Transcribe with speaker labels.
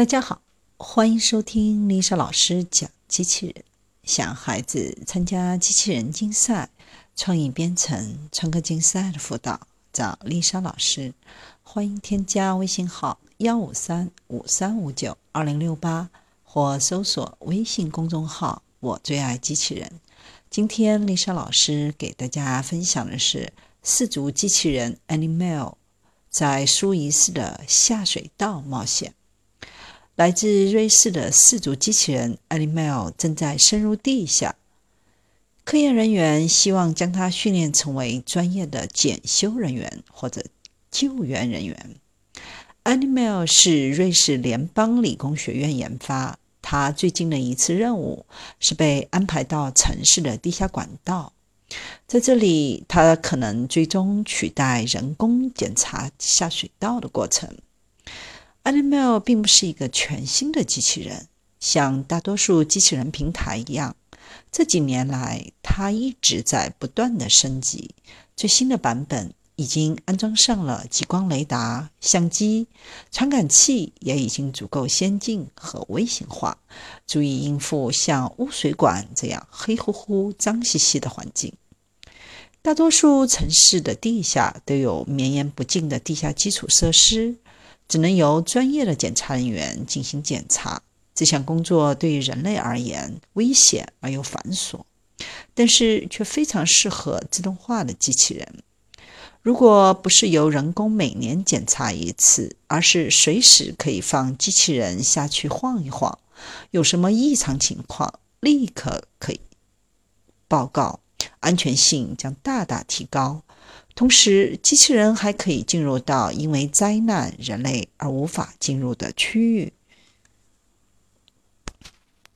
Speaker 1: 大家好，欢迎收听丽莎老师讲机器人。想孩子参加机器人竞赛、创意编程、创客竞赛的辅导，找丽莎老师。欢迎添加微信号幺五三五三五九二零六八，或搜索微信公众号“我最爱机器人”。今天丽莎老师给大家分享的是四足机器人 Animal 在苏伊士的下水道冒险。来自瑞士的四足机器人 Animal 正在深入地下，科研人员希望将它训练成为专业的检修人员或者救援人员。Animal 是瑞士联邦理工学院研发，它最近的一次任务是被安排到城市的地下管道，在这里，它可能最终取代人工检查下水道的过程。Animal 并不是一个全新的机器人，像大多数机器人平台一样，这几年来它一直在不断的升级。最新的版本已经安装上了激光雷达、相机、传感器，也已经足够先进和微型化，足以应付像污水管这样黑乎乎、脏兮兮的环境。大多数城市的地下都有绵延不尽的地下基础设施。只能由专业的检查人员进行检查。这项工作对于人类而言危险而又繁琐，但是却非常适合自动化的机器人。如果不是由人工每年检查一次，而是随时可以放机器人下去晃一晃，有什么异常情况立刻可以报告，安全性将大大提高。同时，机器人还可以进入到因为灾难人类而无法进入的区域，